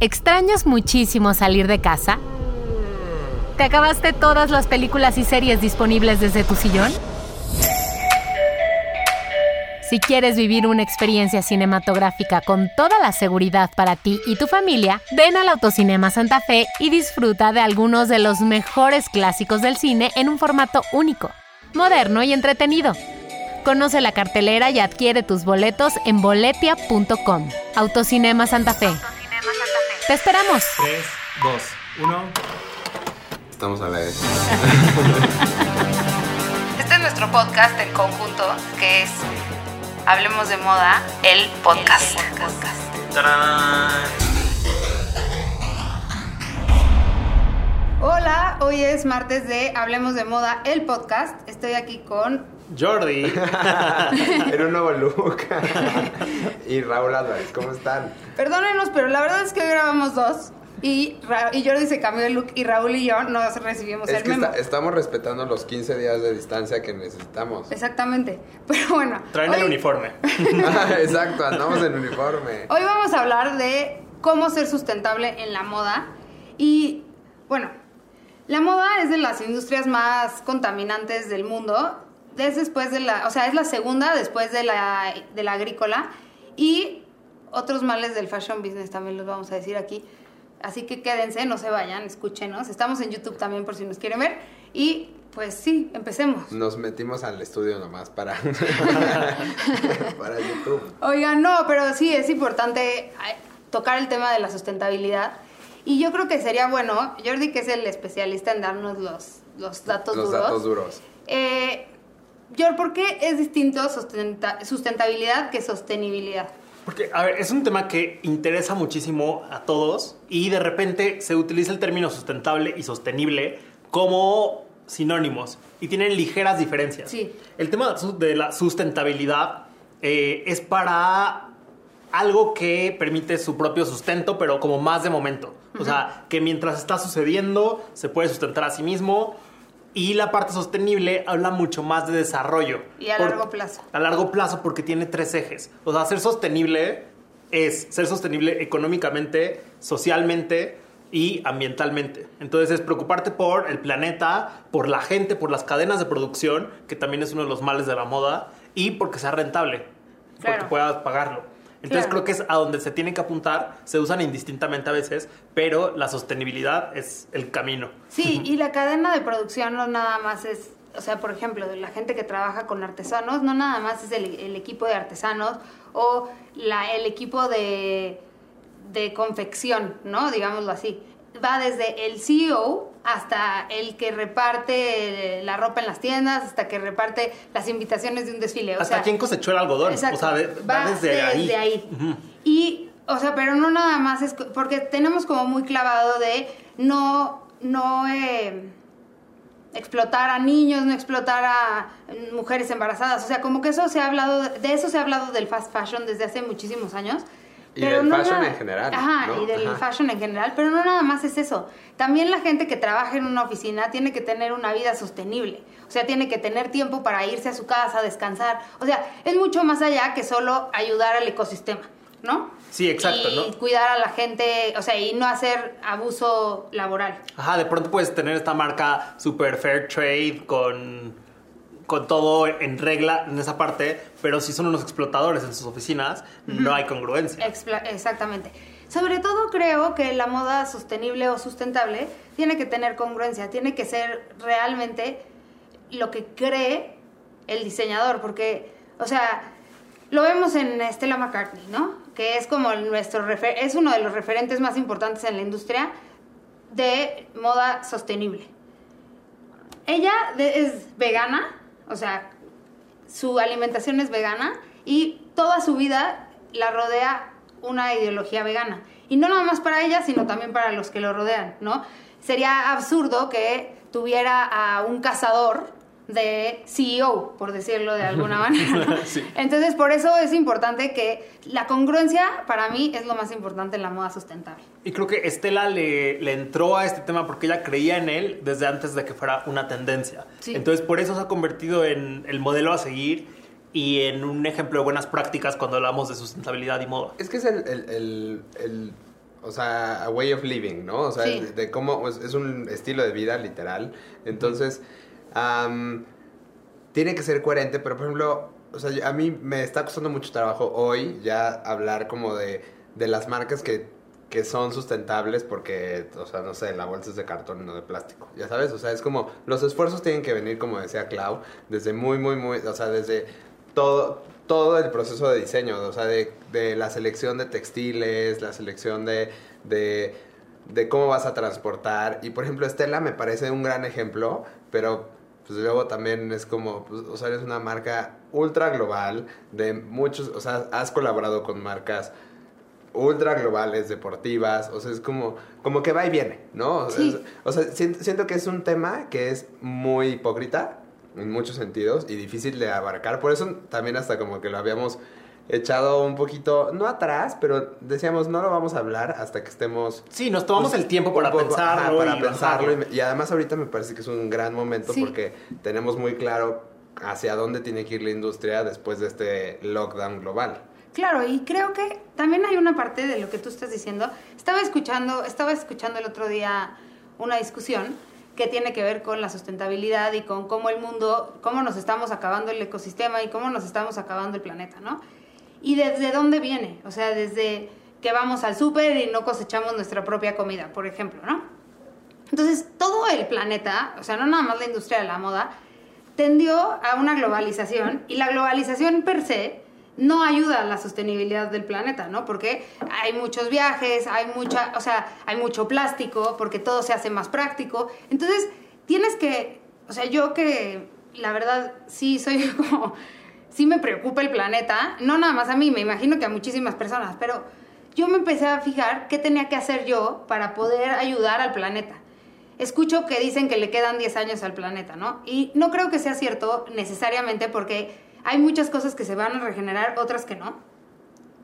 ¿Extrañas muchísimo salir de casa? ¿Te acabaste todas las películas y series disponibles desde tu sillón? Si quieres vivir una experiencia cinematográfica con toda la seguridad para ti y tu familia, ven al Autocinema Santa Fe y disfruta de algunos de los mejores clásicos del cine en un formato único, moderno y entretenido. Conoce la cartelera y adquiere tus boletos en boletia.com. Autocinema Santa Fe. Te esperamos. 3, 2, 1. Estamos a la vez. Este es nuestro podcast en conjunto, que es Hablemos de Moda, el podcast. Hola, hoy es martes de Hablemos de Moda, el podcast. Estoy aquí con Jordi. en un nuevo look. y Raúl Álvarez, ¿cómo están? Perdónenos, pero la verdad es que hoy grabamos dos. Y, Ra- y Jordi se cambió de look y Raúl y yo no recibimos Es el que memo. está- estamos respetando los 15 días de distancia que necesitamos. Exactamente. Pero bueno. Traen el uniforme. Ah, Exacto, andamos en uniforme. Hoy vamos a hablar de cómo ser sustentable en la moda. Y bueno, la moda es de las industrias más contaminantes del mundo. Es después de la, o sea, es la segunda después de la, de la agrícola. Y otros males del fashion business también los vamos a decir aquí. Así que quédense, no se vayan, escúchenos. Estamos en YouTube también por si nos quieren ver. Y pues sí, empecemos. Nos metimos al estudio nomás para, para YouTube. Oigan, no, pero sí es importante tocar el tema de la sustentabilidad. Y yo creo que sería bueno, Jordi, que es el especialista en darnos los, los datos Los duros. datos duros. Eh, Jordi, ¿por qué es distinto sustenta- sustentabilidad que sostenibilidad? Porque, a ver, es un tema que interesa muchísimo a todos y de repente se utiliza el término sustentable y sostenible como sinónimos y tienen ligeras diferencias. Sí. El tema de la sustentabilidad eh, es para algo que permite su propio sustento, pero como más de momento. O sea, que mientras está sucediendo se puede sustentar a sí mismo. Y la parte sostenible habla mucho más de desarrollo. Y a Por- largo plazo. a largo plazo porque tiene tres ejes. O sea, ser sostenible es ser sostenible económicamente, socialmente y ambientalmente. Entonces es preocuparte por el planeta, por la gente, por las cadenas de producción, que también es uno de los males de la moda, y porque sea rentable, porque Claro. puedas pagarlo. Entonces Claro. creo que es a donde se tienen que apuntar, se usan indistintamente a veces, pero la sostenibilidad es el camino. Sí, y la cadena de producción no nada más es, o sea, por ejemplo, la gente que trabaja con artesanos, no nada más es el, el equipo de artesanos o la, el equipo de, de confección, ¿no? Digámoslo así. Va desde el CEO hasta el que reparte la ropa en las tiendas, hasta que reparte las invitaciones de un desfile. O Hasta sea, quien cosechó el algodón. Exacto. O sea, de- va, desde, ahí. Ujú. Y, o sea, pero no nada más es porque tenemos como muy clavado de no, no eh, explotar a niños, no explotar a mujeres embarazadas. O sea, como que eso se ha hablado, de eso se ha hablado del fast fashion desde hace muchísimos años. Y del fashion nada- en general, Ajá, ¿no? y del Ajá. fashion en general, pero no nada más es eso. También la gente que trabaja en una oficina tiene que tener una vida sostenible. O sea, tiene que tener tiempo para irse a su casa, descansar. O sea, es mucho más allá que solo ayudar al ecosistema, ¿no? Sí, exacto, y ¿no? cuidar a la gente, o sea, y no hacer abuso laboral. Ajá, de pronto puedes tener esta marca super fair trade con, con todo en regla en esa parte, pero si son unos explotadores en sus oficinas, no hay congruencia. Expla- Exactamente. Sobre todo creo que la moda sostenible o sustentable tiene que tener congruencia, tiene que ser realmente lo que cree el diseñador, porque, o sea, lo vemos en Stella McCartney, ¿no? Que es como nuestro refer- es uno de los referentes más importantes en la industria de moda sostenible. Ella es vegana, o sea, su alimentación es vegana y toda su vida la rodea una ideología vegana. Y no nada más para ella, sino también para los que lo rodean, ¿no? Sería absurdo que tuviera a un cazador de CEO, por decirlo de alguna manera. ¿no? Sí. Entonces, por eso es importante que la congruencia, para mí, es lo más importante en la moda sustentable. Y creo que Estela le, le entró a este tema porque ella creía en él desde antes de que fuera una tendencia. Sí. Entonces, por eso se ha convertido en el modelo a seguir y en un ejemplo de buenas prácticas cuando hablamos de sustentabilidad y moda. Es que es el, el- el- el o sea, a way of living, ¿no? O sea, Sí. de, de cómo es, es un estilo de vida literal. Entonces, am, tiene que ser coherente, pero por ejemplo, o sea, a mí me está costando mucho trabajo hoy ya hablar como de, de las marcas que, que son sustentables porque, o sea, no sé, la bolsa es de cartón no de plástico, ya sabes, o sea, es como, los esfuerzos tienen que venir, como decía Clau, desde muy, muy, muy, o sea, desde todo, todo el proceso de diseño, o sea, de, de la selección de textiles, la selección de, de, de cómo vas a transportar. Y por ejemplo, Estela me parece un gran ejemplo, pero pues luego también es como, pues, o sea, eres una marca ultra global de muchos, o sea, has colaborado con marcas ultra globales, deportivas, o sea, es como, como que va y viene, ¿no? O sea, Sí. es- o sea, siento, siento que es un tema que es muy hipócrita en muchos sentidos y difícil de abarcar, por eso también hasta como que lo habíamos echado un poquito, no atrás, pero decíamos, no lo vamos a hablar hasta que estemos... Sí, nos tomamos pues, el tiempo para poco- pensarlo. ajá, para y pensarlo. Y, bajarlo. me- y además ahorita me parece que es un gran momento Sí. porque tenemos muy claro hacia dónde tiene que ir la industria después de este lockdown global. Claro, y creo que también hay una parte de lo que tú estás diciendo. Estaba escuchando, estaba escuchando el otro día una discusión que tiene que ver con la sustentabilidad y con cómo el mundo, cómo nos estamos acabando el ecosistema y cómo nos estamos acabando el planeta, ¿no? Y desde dónde viene, o sea, desde que vamos al súper y no cosechamos nuestra propia comida, por ejemplo, ¿no? Entonces, todo el planeta, o sea, no nada más la industria de la moda, tendió a una globalización y la globalización per se no ayuda a la sostenibilidad del planeta, ¿no? Porque hay muchos viajes, hay mucha, o sea, hay mucho plástico, porque todo se hace más práctico. Entonces, tienes que, o sea, yo que la verdad sí soy como, sí me preocupa el planeta, no nada más a mí, me imagino que a muchísimas personas, pero yo me empecé a fijar qué tenía que hacer yo para poder ayudar al planeta escucho que dicen que le quedan 10 años al planeta, ¿no? Y no creo que sea cierto necesariamente porque hay muchas cosas que se van a regenerar, otras que no.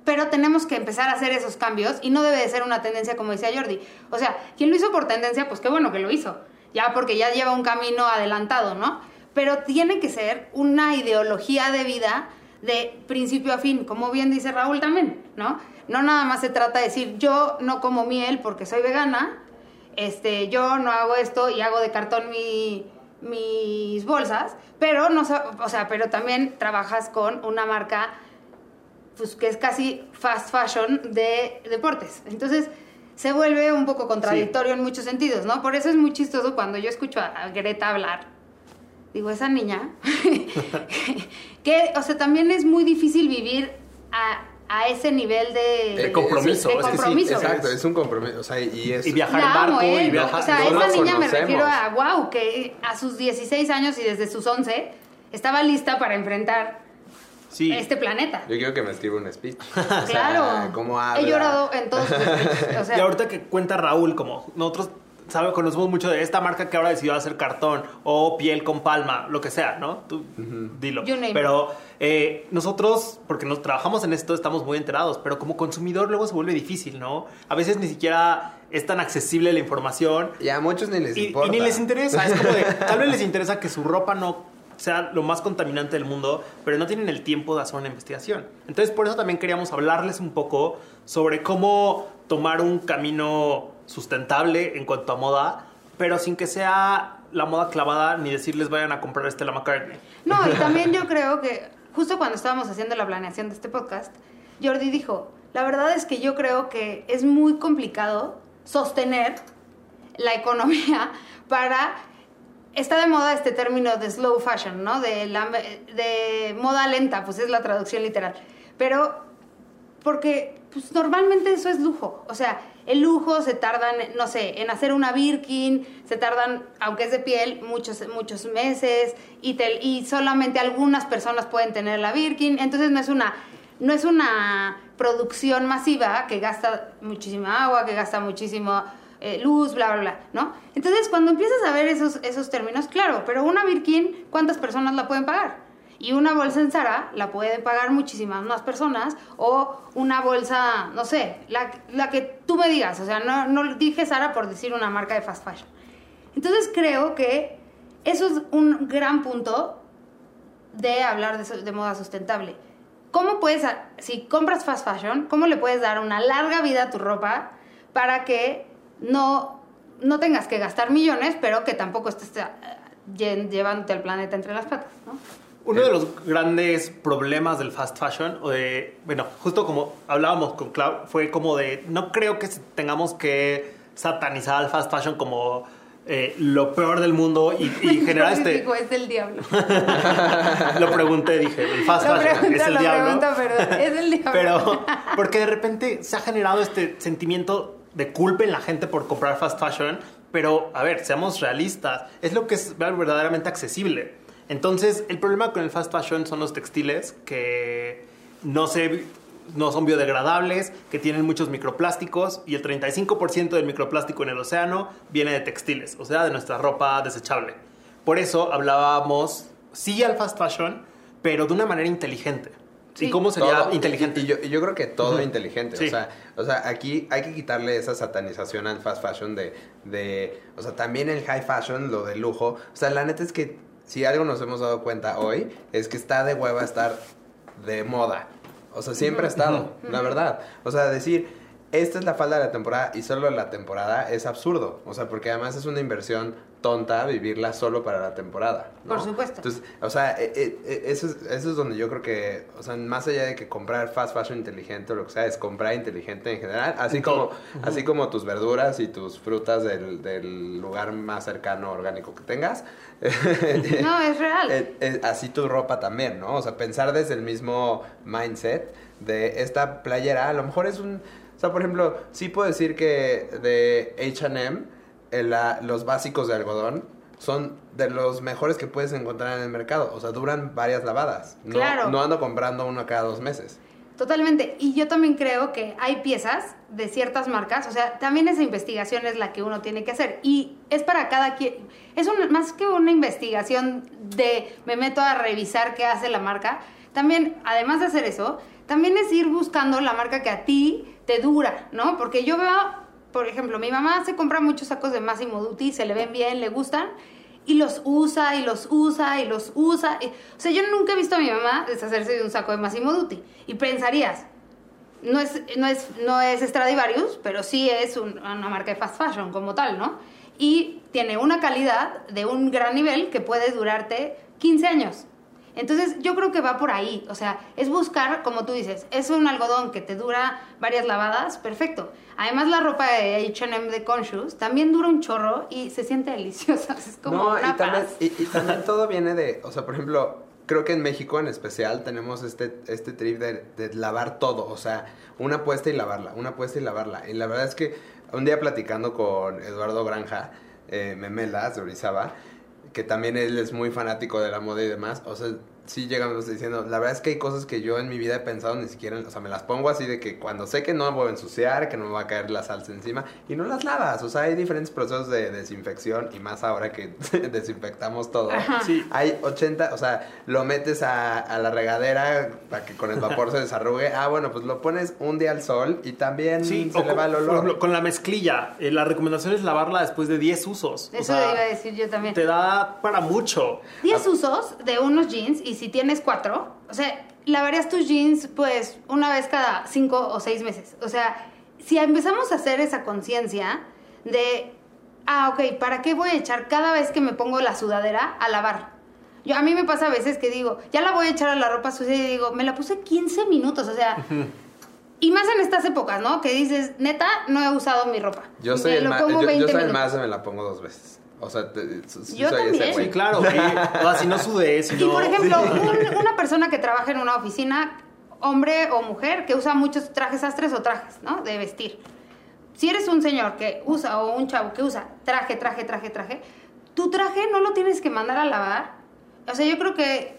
Pero tenemos que empezar a hacer esos cambios y no debe de ser una tendencia como decía Jordi. O sea, quien lo hizo por tendencia, pues qué bueno que lo hizo. Ya porque ya lleva un camino adelantado, ¿no? Pero tiene que ser una ideología de vida de principio a fin, como bien dice Raúl también, ¿no? No nada más se trata de decir yo no como miel porque soy vegana, este, yo no hago esto y hago de cartón mi- mis bolsas, pero no, o sea, pero también trabajas con una marca pues que es casi fast fashion de deportes. Entonces, se vuelve un poco contradictorio en muchos sentidos, ¿no? Por eso es muy chistoso cuando yo escucho a Greta hablar. Digo, esa niña, que, o sea, también es muy difícil vivir a, a ese nivel de, De compromiso, de es que sí, compromiso. Exacto, es un compromiso, o sea, y es... Y viajar La en barco ¿eh? y viajar. O sea, no esa niña me conocemos. refiero a, wow, que a sus 16 años y desde sus 11 estaba lista para enfrentar Sí. este planeta. Yo quiero que me escriba un speech. O sea, Claro. ¿Cómo habla? He llorado en todos sus speeches, o sea, y ahorita que cuenta Raúl, como nosotros sabe, conocemos mucho de esta marca que ahora decidió hacer cartón o piel con palma, lo que sea, ¿no? Tú dilo. You name it. pero eh, nosotros, porque nos trabajamos en esto, estamos muy enterados, pero como consumidor luego se vuelve difícil, ¿no? A veces ni siquiera es tan accesible la información Y a muchos ni les y, y importa. ni les interesa. Es como de, tal vez les interesa que su ropa no sea lo más contaminante del mundo, pero no tienen el tiempo de hacer una investigación. Entonces, por eso también queríamos hablarles un poco sobre cómo tomar un camino sustentable en cuanto a moda, pero sin que sea la moda clavada ni decirles vayan a comprar Stella McCartney. No, y también yo creo que justo cuando estábamos haciendo la planeación de este podcast, Jordi dijo, la verdad es que yo creo que es muy complicado sostener la economía para... Está de moda este término de slow fashion, ¿no? De, la, de moda lenta, pues es la traducción literal. Pero porque pues, normalmente eso es lujo. O sea, el lujo se tardan, no sé, en hacer una Birkin, se tardan, aunque es de piel, muchos, muchos meses y, te- y solamente algunas personas pueden tener la Birkin. Entonces no es una, no es una producción masiva que gasta muchísima agua, que gasta muchísimo eh, luz, bla, bla, bla, ¿no? Entonces cuando empiezas a ver esos, esos términos, claro, pero una Birkin, ¿cuántas personas la pueden pagar? Y una bolsa en Zara la pueden pagar muchísimas más personas o una bolsa, no sé, la, la que tú me digas, o sea, no, no dije Zara por decir una marca de fast fashion. Entonces creo que eso es un gran punto de hablar de, de moda sustentable. ¿Cómo puedes, si compras fast fashion, cómo le puedes dar una larga vida a tu ropa para que no, no tengas que gastar millones, pero que tampoco estés eh, lle- llevándote al planeta entre las patas, ¿no? Uno de los grandes problemas del fast fashion, o de, bueno, justo como hablábamos con Clau, fue como de, no creo que tengamos que satanizar al fast fashion como eh, lo peor del mundo y, y generar este... Digo, es del diablo. lo pregunté, dije, el fast Lo fashion pregunto, es el lo diablo. pregunto, perdón. Es el diablo. Pero, porque de repente se ha generado este sentimiento de culpa en la gente por comprar fast fashion. Pero, a ver, seamos realistas. Es lo que es verdaderamente accesible. Entonces, el problema con el fast fashion son los textiles que no se no son biodegradables, que tienen muchos microplásticos y el 35% del microplástico en el océano viene de textiles, o sea, de nuestra ropa desechable. Por eso hablábamos sí al fast fashion, pero de una manera inteligente. ¿Y cómo sería Todo- inteligente? Y, y yo, yo creo que todo inteligente. Sí. O, sea, o sea, aquí hay que quitarle esa satanización al fast fashion de, de. O sea, también el high fashion, lo de lujo. O sea, la neta es que si algo nos hemos dado cuenta hoy, es que está de hueva estar de moda. O sea, siempre ha estado, la verdad. O sea, decir, esta es la falda de la temporada y solo la temporada es absurdo. O sea, porque además es una inversión tonta vivirla solo para la temporada. ¿no? Por supuesto. Entonces, o sea, eh, eh, eh, eso, es, eso es donde yo creo que, o sea, más allá de que comprar fast fashion inteligente o lo que sea, es comprar inteligente en general, así como, así como tus verduras y tus frutas del, del lugar más cercano orgánico que tengas. No, es real. Eh, eh, así tu ropa también, ¿no? O sea, pensar desde el mismo mindset de esta playera, a lo mejor es un... Sea, por ejemplo, sí puedo decir que de H&M, los básicos de algodón son de los mejores que puedes encontrar en el mercado. O sea, duran varias lavadas. No, Claro. no ando comprando uno cada dos meses. Totalmente. Y yo también creo que hay piezas de ciertas marcas, o sea, también esa investigación es la que uno tiene que hacer. Y es para cada quien. Es un- más que una investigación de me meto a revisar qué hace la marca. También, además de hacer eso, también es ir buscando la marca que a ti te dura, ¿no? Porque yo veo, por ejemplo, mi mamá se compra muchos sacos de Massimo Dutti, se le ven bien, le gustan. Y los usa y los usa y los usa. y- o sea, yo nunca he visto a mi mamá deshacerse de un saco de Massimo Dutti. Y pensarías, no es, no es, no es Stradivarius, pero sí es un- una marca de fast fashion como tal, ¿no? Y tiene una calidad de un gran nivel que puede durarte 15 años. Entonces yo creo que va por ahí, o sea, es buscar, como tú dices, es un algodón que te dura varias lavadas, perfecto. Además la ropa de H&M de Conscious también dura un chorro y se siente deliciosa, es como no, una y también, paz. y, y también todo viene de, o sea, por ejemplo, creo que en México en especial tenemos este, este trip de, de lavar todo, o sea, una puesta y lavarla, una puesta y lavarla. Y la verdad es que un día platicando con Eduardo Granja, eh, Memelas de Orizaba, que también él es muy fanático de la moda y demás, o sea, sí llegamos diciendo, la verdad es que hay cosas que yo en mi vida he pensado ni siquiera, o sea, me las pongo así de que cuando sé que no me voy a ensuciar, que no me va a caer la salsa encima, y no las lavas, o sea, hay diferentes procesos de desinfección, y más ahora que desinfectamos todo. Sí. Hay 80, o sea, lo metes a, a la regadera para que con el vapor se desarrugue, ah, bueno, pues lo pones un día al sol y también Sí, se o le con, va el por olor. ejemplo, con la mezclilla, eh, la recomendación es lavarla después de 10 usos. O Eso sea, iba a decir yo también. Te da para mucho. 10 usos de unos jeans y si tienes cuatro, o sea, lavarías tus jeans pues una vez cada cinco o seis meses. O sea, si empezamos a hacer esa conciencia de, ah, ok, ¿para qué voy a echar cada vez que me pongo la sudadera a lavar? Yo, a mí me pasa a veces que digo, ya la voy a echar a la ropa sucia y digo, me la puse 15 minutos, o sea... Y más en estas épocas, ¿no? Que dices, neta, no he usado mi ropa. Yo soy Me el lo más, pongo yo, yo 20 soy el más, me la pongo dos veces. O sea, te- Yo soy ese también. güey. Sí, claro. y, o sea, si no sudé, si Y no- por ejemplo, un- una persona que trabaja en una oficina, hombre o mujer, que usa muchos trajes sastres o trajes, ¿no? De vestir. Si eres un señor que usa o un chavo que usa traje, traje, traje, traje, tu traje no lo tienes que mandar a lavar. O sea, yo creo que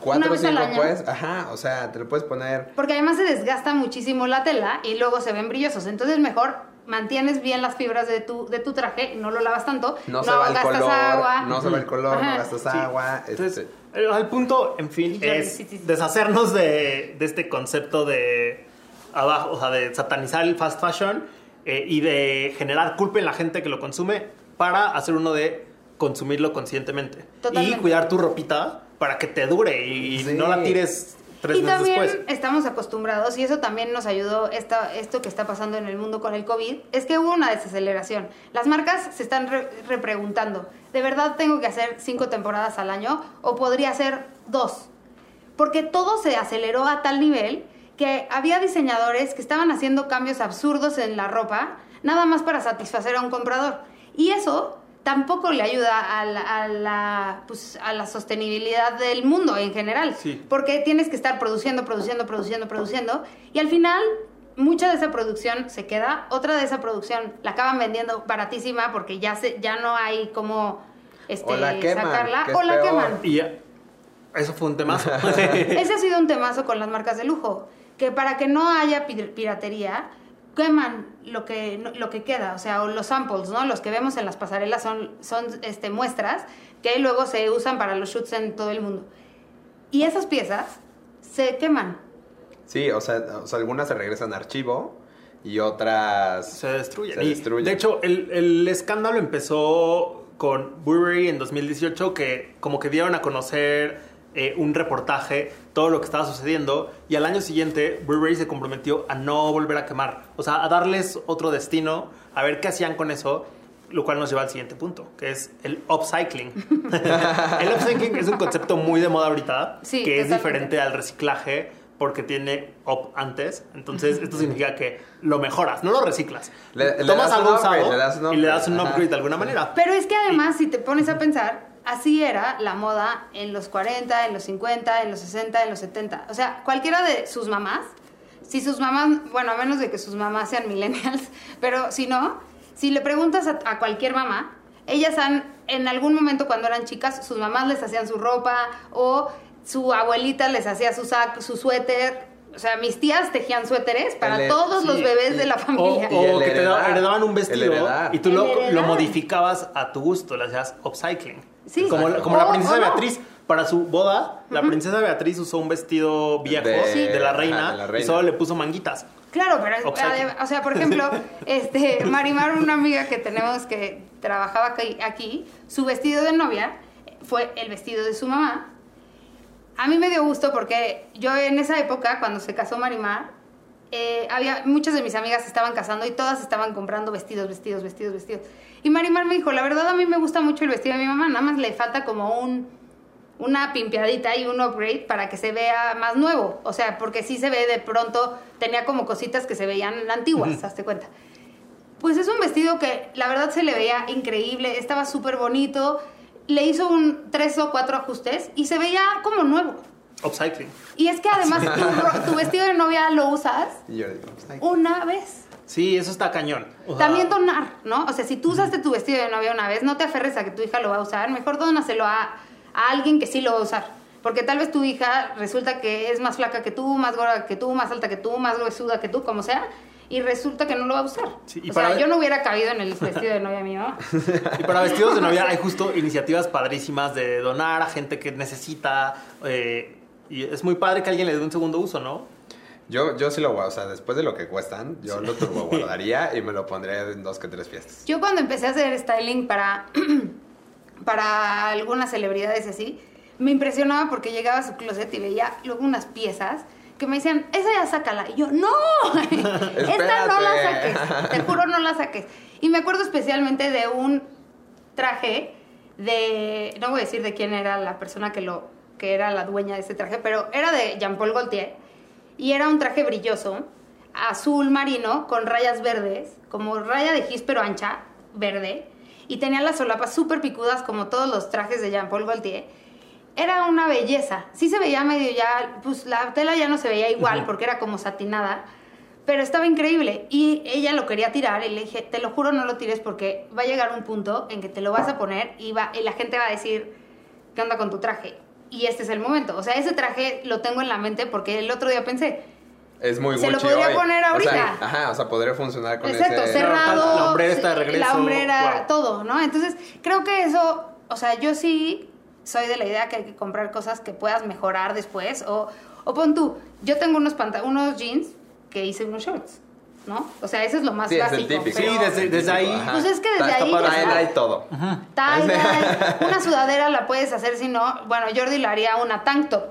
Cuatro o cinco pues, ajá, o sea, te lo puedes poner Porque además se desgasta muchísimo la tela y luego se ven brillosos. Entonces mejor mantienes bien las fibras de tu, de tu traje, no lo lavas tanto, no, se va el gastas color, agua. no se va el color, Ajá. no gastas Sí. agua. Entonces, este, el, el punto, en fin, es sí, sí, sí. deshacernos de, de este concepto de abajo, o sea, de satanizar el fast fashion eh, y de generar culpa en la gente que lo consume para hacer uno de consumirlo conscientemente. Totalmente. Y cuidar tu ropita para que te dure y Sí. no la tires tres y meses también después. estamos acostumbrados, y eso también nos ayudó esta, esto que está pasando en el mundo con el COVID, es que hubo una desaceleración. Las marcas se están re- repreguntando, ¿de verdad tengo que hacer cinco temporadas al año o podría hacer dos? Porque todo se aceleró a tal nivel que había diseñadores que estaban haciendo cambios absurdos en la ropa, nada más para satisfacer a un comprador. Y eso tampoco le ayuda a la, a la, pues, a la sostenibilidad del mundo en general. Sí. Porque tienes que estar produciendo, produciendo, produciendo, produciendo. Y al final, mucha de esa producción se queda, otra de esa producción la acaban vendiendo baratísima porque ya, se, ya no hay cómo este, O la queman, sacarla. que O la peor. queman. Y ya, eso fue un temazo. Ese ha sido un temazo con las marcas de lujo, que para que no haya pi- piratería, queman lo que, lo que queda, o sea, o los samples, ¿no? Los que vemos en las pasarelas son, son este, muestras que luego se usan para los shoots en todo el mundo. Y esas piezas se queman. Sí, o sea, o sea, algunas se regresan a archivo y otras se destruyen. Se destruyen. De hecho, el, el escándalo empezó con Burberry en 2018, que como que dieron a conocer eh, un reportaje, todo lo que estaba sucediendo, y al año siguiente Burberry se comprometió a no volver a quemar, o sea, a darles otro destino, a ver qué hacían con eso. Lo cual nos lleva al siguiente punto, que es el upcycling. el upcycling es un concepto muy de moda ahorita, Sí, que es diferente al reciclaje porque tiene up antes. Entonces, esto significa que lo mejoras, no lo reciclas. Le- le Tomas algo usado le das un y le das upgrade, un ajá. upgrade de alguna manera. Pero es que además, si te pones a pensar, así era la moda en los 40, en los 50, en los 60, en los 70. O sea, cualquiera de sus mamás, si sus mamás, bueno, a menos de que sus mamás sean millennials, pero si no, si le preguntas a, a cualquier mamá, ellas han, en algún momento cuando eran chicas, sus mamás les hacían su ropa o su abuelita les hacía su sac, su suéter. O sea, mis tías tejían suéteres para El- todos sí, los bebés de la O, familia. El o que te da- heredar. heredaban un vestido heredar. y tú lo, heredar. lo modificabas a tu gusto, le hacías upcycling. Sí. Como, la- como la princesa no. Beatriz. Para su boda, la princesa Beatriz usó un vestido viejo De- la ajá, reina, de la y solo le puso manguitas. Claro, pero o sea, por ejemplo, este Marimar, una amiga que tenemos que trabajaba aquí, aquí, su vestido de novia fue el vestido de su mamá. A mí me dio gusto porque yo en esa época, cuando se casó Marimar, eh, había muchas de mis amigas se estaban casando y todas estaban comprando vestidos, vestidos, vestidos, vestidos. Y Marimar me dijo, la verdad a mí me gusta mucho el vestido de mi mamá, nada más le falta como un una pimpeadita y un upgrade para que se vea más nuevo. O sea, porque sí se ve de pronto, tenía como cositas que se veían antiguas, hazte cuenta. Pues es un vestido que la verdad se le veía increíble, estaba súper bonito, le hizo un tres o cuatro ajustes y se veía como nuevo. Upcycling. Y es que además tu, tu vestido de novia lo usas yo digo, una vez. Sí, eso está cañón. También donar, ¿no? O sea, si tú usaste tu vestido de novia una vez, no te aferres a que tu hija lo va a usar, mejor dónaselo a, a alguien que sí lo va a usar. Porque tal vez tu hija resulta que es más flaca que tú, más gorda que tú, más alta que tú, más gruesuda que tú, como sea, y resulta que no lo va a usar. Sí, y o para- sea, yo no hubiera cabido en el vestido de novia mamá. Y para vestidos de novia hay justo iniciativas padrísimas de donar a gente que necesita. eh, y es muy padre que alguien le dé un segundo uso, ¿no? Yo, yo sí lo voy, o sea, después de lo que cuestan, yo lo turbo guardaría y me lo pondría en dos que tres fiestas. Yo cuando empecé a hacer styling para, para algunas celebridades y así, me impresionaba porque llegaba a su closet y veía luego unas piezas que me decían, esa ya sácala. Y yo, no, esta no la saques, te juro no la saques. Y me acuerdo especialmente de un traje de, no voy a decir de quién era la persona que lo que era la dueña de ese traje, pero era de Jean-Paul Gaultier y era un traje brilloso, azul marino con rayas verdes, como raya de gis pero ancha, verde, y tenía las solapas súper picudas como todos los trajes de Jean-Paul Gaultier. Era una belleza. Sí se veía medio ya, pues la tela ya no se veía igual porque era como satinada, pero estaba increíble. Y ella lo quería tirar y le dije, te lo juro no lo tires porque va a llegar un punto en que te lo vas a poner y, va, y la gente va a decir, ¿qué onda con tu traje? Y este es el momento. O sea, ese traje lo tengo en la mente porque el otro día pensé, Es muy Se lo podría hoy. poner O sea, ahorita. ajá, o sea, podría funcionar con Exacto, ese... cerrado. La hombrera está de regreso, La hombrera, wow. todo, ¿no? Entonces, creo que eso, o sea, yo sí soy de la idea que hay que comprar cosas que puedas mejorar después. O, o pon tú, yo tengo unos, unos jeans que hice unos shorts. ¿No? O sea, eso es lo más Sí, es básico. el típico. pero- Sí, desde- desde ahí. Ajá. Pues es que desde ahí para hay todo. Tie-dye, una sudadera la puedes hacer si no, bueno, Jordi la haría una tank top,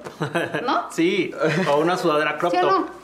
¿no? Sí, o una sudadera crop ¿Sí o top. no?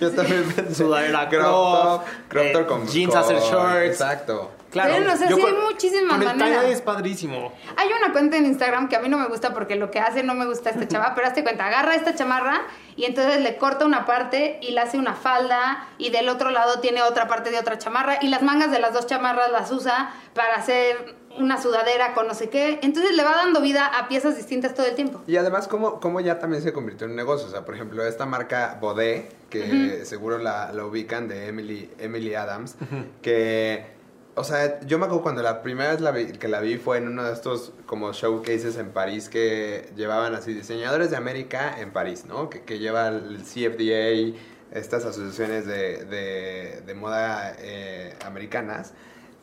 Yo también pensé. Sudadera crop crop, top, crop eh, top con jeans hacer shorts. Exacto. Claro. Pero, o sea, yo sí con- hay muchísimas con el maneras. tie-dye es padrísimo. Hay una cuenta en Instagram que a mí no me gusta porque lo que hace no me gusta esta chava, pero hazte cuenta, agarra esta chamarra y entonces le corta una parte y le hace una falda y del otro lado tiene otra parte de otra chamarra y las mangas de las dos chamarras las usa para hacer una sudadera con no sé qué. Entonces le va dando vida a piezas distintas todo el tiempo. Y además, ¿cómo, cómo ya también se convirtió en un negocio? O sea, por ejemplo, esta marca Bodé, que seguro la, la ubican de Emily, Emily Adams, que, o sea, yo me acuerdo cuando la primera vez la vi- que la vi fue en uno de estos como showcases en París que llevaban así diseñadores de América en París, ¿no? Que, que lleva el CFDA, estas asociaciones de, de, de moda eh, americanas.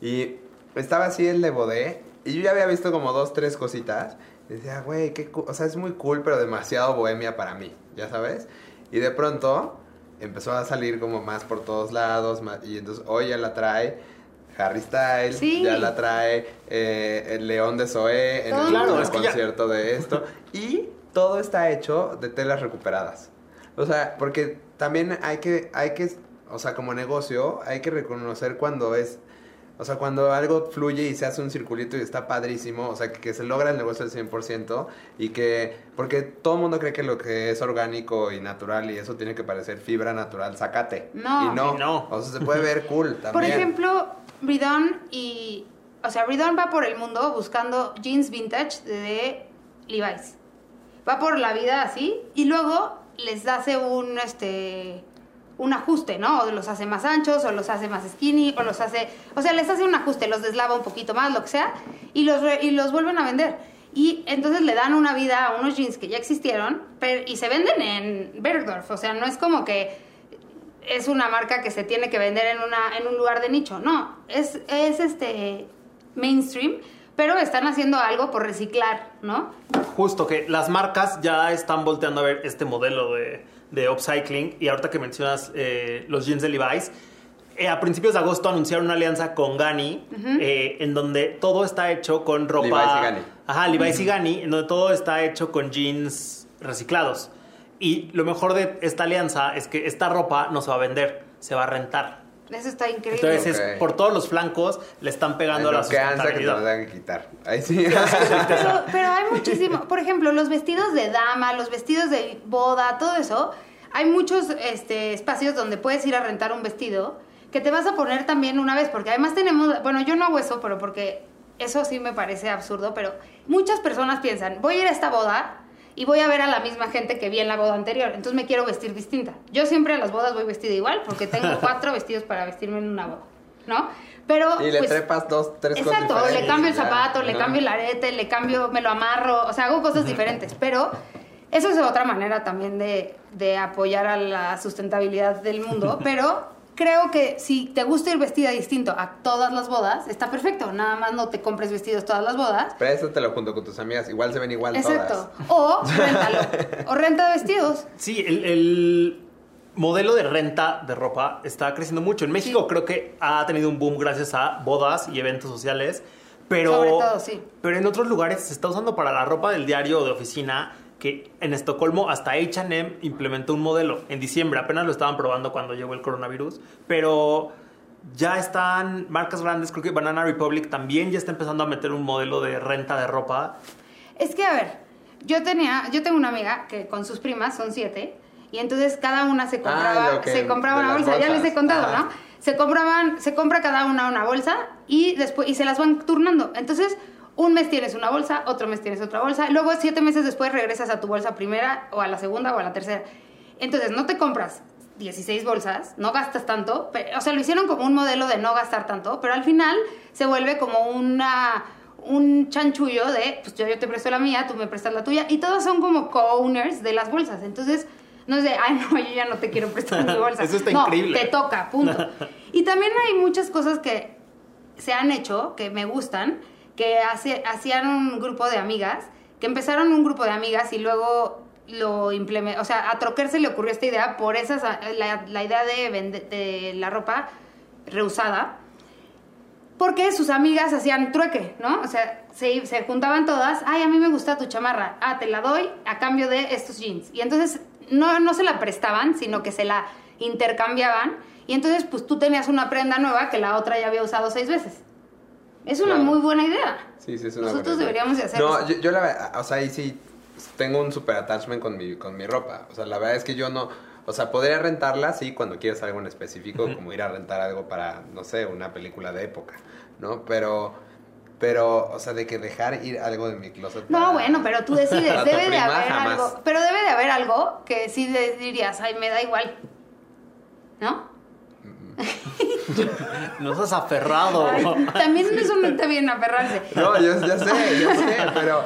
Y estaba así el de Bodé. Y yo ya había visto como dos, tres cositas. Y decía, güey, qué. O sea, es muy cool, pero demasiado bohemia para mí, ¿ya sabes? Y de pronto empezó a salir como más por todos lados. más- y entonces hoy ya la trae Harry Styles. Sí. Ya la trae eh, el León de Zoé en el, ya- concierto de esto. Y todo está hecho de telas recuperadas. O sea, porque también hay que, hay que, o sea, como negocio, hay que reconocer cuando es, o sea, cuando algo fluye y se hace un circulito y está padrísimo, o sea, que, que se logra el negocio al 100% y que, porque todo el mundo cree que lo que es orgánico y natural y eso tiene que parecer fibra natural, zacate. No. Y no, Y no. o sea, se puede ver cool también. Por ejemplo, Bridon y. O sea, Bridon va por el mundo buscando jeans vintage de Levi's. Va por la vida así y luego les hace un este un ajuste, ¿no? O los hace más anchos, o los hace más skinny, o los hace. O sea, les hace un ajuste, los deslava un poquito más, lo que sea, y los, y los vuelven a vender. Y entonces le dan una vida a unos jeans que ya existieron pero, y se venden en Bergdorf. O sea, no es como que es una marca que se tiene que vender en, una, en un lugar de nicho. No, es, es este mainstream, pero están haciendo algo por reciclar, ¿no? Justo que las marcas ya están volteando a ver este modelo de, de upcycling. Y ahorita que mencionas eh, los jeans de Levi's, eh, a principios de agosto anunciaron una alianza con Gani, eh, en donde todo está hecho con ropa. Levi's y Gani. Ajá, Levi's y Gani, en donde todo está hecho con jeans reciclados. Y lo mejor de esta alianza es que esta ropa no se va a vender, se va a rentar. Eso está increíble. Entonces, Ok. es, por todos los flancos le están pegando a la ansia que te lo sustentabilidad. tengan que quitar. Ahí sí. pero, pero hay muchísimo, por ejemplo, los vestidos de dama, los vestidos de boda, todo eso, hay muchos este, espacios donde puedes ir a rentar un vestido que te vas a poner también una vez, porque además tenemos, bueno, yo no hago eso, pero porque eso sí me parece absurdo, pero muchas personas piensan, voy a ir a esta boda y voy a ver a la misma gente que vi en la boda anterior, entonces me quiero vestir distinta. Yo siempre a las bodas voy vestida igual, porque tengo cuatro vestidos para vestirme en una boda, ¿no? Pero, Y le pues, trepas dos, tres cosas Exacto, le cambio el ya. zapato, le cambio el arete, le cambio, me lo amarro, o sea, hago cosas diferentes, pero eso es otra manera también de, de apoyar a la sustentabilidad del mundo, pero creo que si te gusta ir vestida distinto a todas las bodas, está perfecto, nada más no te compres vestidos todas las bodas. Préstatelo junto con tus amigas. Igual se ven igual Exacto. todas. O réntalo. o renta vestidos. Sí, el, el modelo de renta de ropa está creciendo mucho. En México creo que ha tenido un boom gracias a bodas y eventos sociales. Pero, Sobre todo, sí. pero en otros lugares se está usando para la ropa del diario o de oficina. Que en Estocolmo hasta HM implementó un modelo en diciembre. Apenas lo estaban probando cuando llegó el coronavirus. Pero ya están marcas grandes. Creo que Banana Republic también ya está empezando a meter un modelo de renta de ropa. Es que, a ver, yo tenía, yo tengo una amiga que con sus primas son siete, y entonces cada una se compraba, Ah, que- se compraba una bolsa, ya les he contado, Ajá. ¿no? Se compraban, se compra cada una una bolsa y después, y se las van turnando. Entonces, un mes tienes una bolsa, otro mes tienes otra bolsa, luego siete meses después regresas a tu bolsa primera, o a la segunda, o a la tercera. Entonces, no te compras 16 bolsas, no gastas tanto, pe- o sea, lo hicieron como un modelo de no gastar tanto, pero al final se vuelve como una un chanchullo de, pues yo, yo te presto la mía, tú me prestas la tuya, y todos son como co-owners de las bolsas. Entonces, no es de, ay, no, yo ya no te quiero prestar mi bolsa. Eso está no, increíble. Te toca, punto. y también hay muchas cosas que se han hecho, que me gustan, que hacían un grupo de amigas, que empezaron un grupo de amigas y luego lo implementó, o sea, a Troquer se le ocurrió esta idea por esas, la, la idea de, vende- de la ropa reusada, porque sus amigas hacían trueque, ¿no? O sea, se, se juntaban todas, ay, a mí me gusta tu chamarra, ah, te la doy a cambio de estos jeans. Y entonces no, no se la prestaban, sino que se la intercambiaban, y entonces pues tú tenías una prenda nueva que la otra ya había usado seis veces. Es una Claro. muy buena idea. Sí, sí, es una Nosotros buena idea. deberíamos de hacer No, eso. yo, yo la verdad, o sea, ahí sí tengo un super attachment con mi, con mi ropa. O sea, la verdad es que yo no, o sea, podría rentarla, sí, cuando quieras algo en específico, como ir a rentar algo para, no sé, una película de época, ¿no? Pero, pero, o sea, de que dejar ir algo de mi closet. No, para- bueno, pero tú decides, debe de haber jamás. algo, pero debe de haber algo que sí dirías, ay, me da igual. ¿No? No seas aferrado. Ay, también eso no está bien aferrarse. No, yo ya sé, ya sé, pero...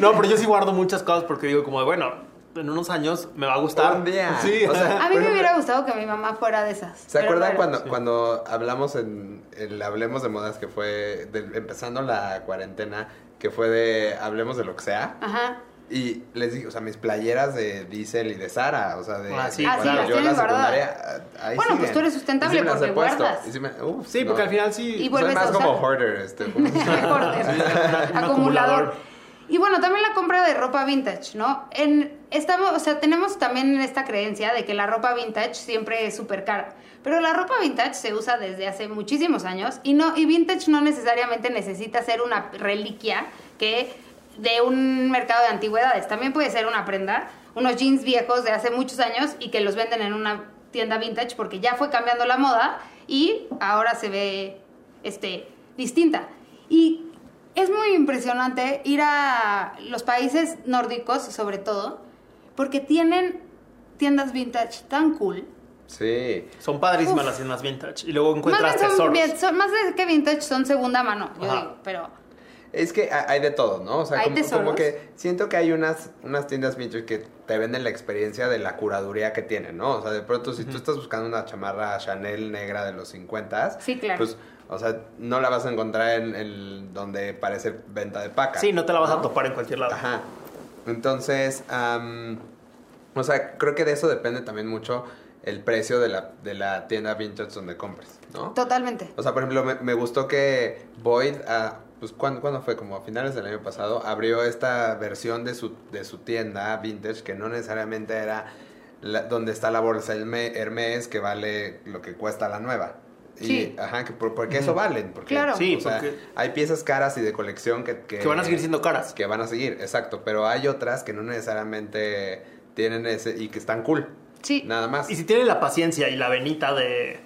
No, pero yo sí guardo muchas cosas porque digo como de, bueno, en unos años me va a gustar. Un día. Sí, O sea, A mí me hubiera gustado que mi mamá fuera de esas. ¿Se acuerdan bueno. cuando, cuando hablamos en el Hablemos de Modas que fue de- empezando la cuarentena, que fue de Hablemos de lo que sea? Ajá. Y les dije, o sea, mis playeras de Diesel y de Sara, o sea, de Ah, sí, de Ah, sí, cuando las yo en la tienes guardadas. secundaria, ahí Bueno, pues tú eres sustentable sí porque guardas. Y sí, me- Sí, no. porque al final sí. Y vuelves más a como usar. hoarder, este. como- un acumulador. acumulador. Y bueno, también la compra de ropa vintage, ¿no? En, estamos, o sea, tenemos también esta creencia de que la ropa vintage siempre es súper cara. Pero la ropa vintage se usa desde hace muchísimos años y no y vintage no necesariamente necesita ser una reliquia que de un mercado de antigüedades. También puede ser una prenda, unos jeans viejos de hace muchos años y que los venden en una tienda vintage porque ya fue cambiando la moda y ahora se ve este distinta. Y es muy impresionante ir a los países nórdicos, sobre todo, porque tienen tiendas vintage tan cool. Sí. Son padrísimas Uf. las tiendas vintage. Y luego Más, encuentras son, tesoros. bien- son- más de que vintage son segunda mano, yo digo, pero Es que ha- hay de todo, ¿no? O sea, Hay como, que siento que hay unas, unas tiendas vintage que te venden la experiencia de la curaduría que tienen, ¿no? O sea, de pronto si tú estás buscando una chamarra Chanel negra de los 50, Sí, claro. pues, o sea, no la vas a encontrar en el donde parece venta de paca. Sí, no te la vas a topar en cualquier lado. Ajá. Entonces, am, o sea, creo que de eso depende también mucho el precio de la, de la tienda vintage donde compres, ¿no? totalmente. O sea, por ejemplo, me, me gustó que Boyd, ah, pues ¿cuándo, cuándo fue? Como a finales del año pasado, abrió esta versión de su, de su tienda vintage que no necesariamente era la- donde está la bolsa Herme- Hermes que vale lo que cuesta la nueva. Y, Sí. Ajá, que por- porque eso valen. Porque, Claro. Sí, o sea, porque- hay piezas caras y de colección que, que... Que van a seguir siendo caras. Que van a seguir, exacto. Pero hay otras que no necesariamente tienen ese... y que están cool. Sí. Nada más. Y si tienen la paciencia y la venita de,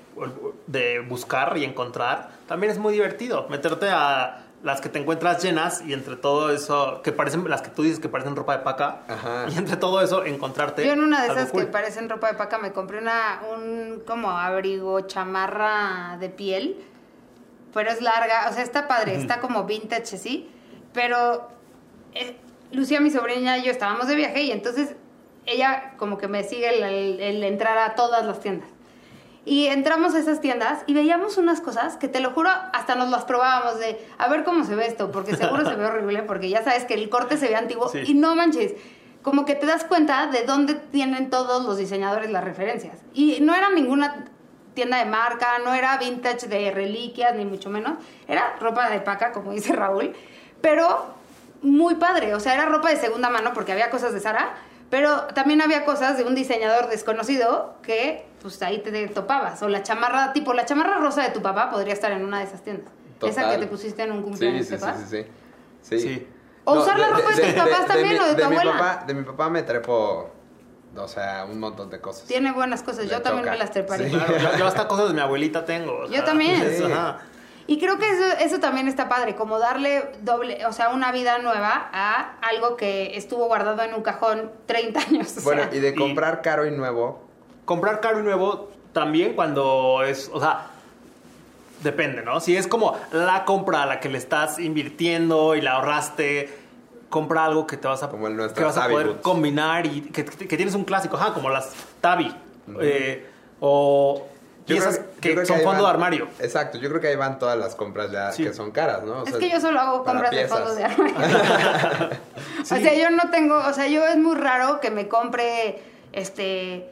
de buscar y encontrar, también es muy divertido. Meterte a las que te encuentras llenas y entre todo eso, que parecen, las que tú dices que parecen ropa de paca, Ajá. y entre todo eso encontrarte. Yo en una de esas cool. que parecen ropa de paca me compré una un como abrigo chamarra de piel, pero es larga, o sea, está padre, está como vintage así, pero eh, Lucía, mi sobrina y yo estábamos de viaje y entonces ella como que me sigue el, el- el entrar a todas las tiendas. Y entramos a esas tiendas y veíamos unas cosas que te lo juro, hasta nos las probábamos de a ver cómo se ve esto, porque seguro se ve horrible, porque ya sabes que el corte se ve antiguo Sí. y no manches, como que te das cuenta de dónde tienen todos los diseñadores las referencias. Y no era ninguna tienda de marca, no era vintage de reliquias, ni mucho menos, era ropa de paca, como dice Raúl, pero muy padre, o sea, era ropa de segunda mano porque había cosas de Sara, pero también había cosas de un diseñador desconocido que pues ahí te topabas. O la chamarra, tipo la chamarra rosa de tu papá podría estar en una de esas tiendas. Esa que te pusiste en un Sí, cumpleaños, sí, sí, sí, sí. Sí. Sí. O usar la ropa de tus papás también, o de tu mi abuela. papá- de mi papá me trepo, o sea, un montón de cosas. Tiene buenas cosas, yo también me las treparía. Sí. Claro, yo, hasta cosas de mi abuelita tengo. o Yo también. eso, ajá. Y creo que eso, eso también está padre, como darle doble, o sea, una vida nueva a algo que estuvo guardado en un cajón 30 años. o Bueno, sea. y de y- comprar caro y nuevo, Comprar caro y nuevo también cuando es, o sea, depende, ¿no? Si es como la compra a la que le estás invirtiendo y la ahorraste, compra algo que te vas a, Como el nuestro que vas a poder Boots. combinar y que, que- que tienes un clásico, ajá, como las Tabi. Eh, o piezas creo- yo que, son fondo van- de armario. Exacto, yo creo que ahí van todas las compras ya Sí. que son caras, ¿no? O Es sea, que yo solo hago compras de fondo de armario. O sea, yo no tengo, o sea, yo es muy raro que me compre, este,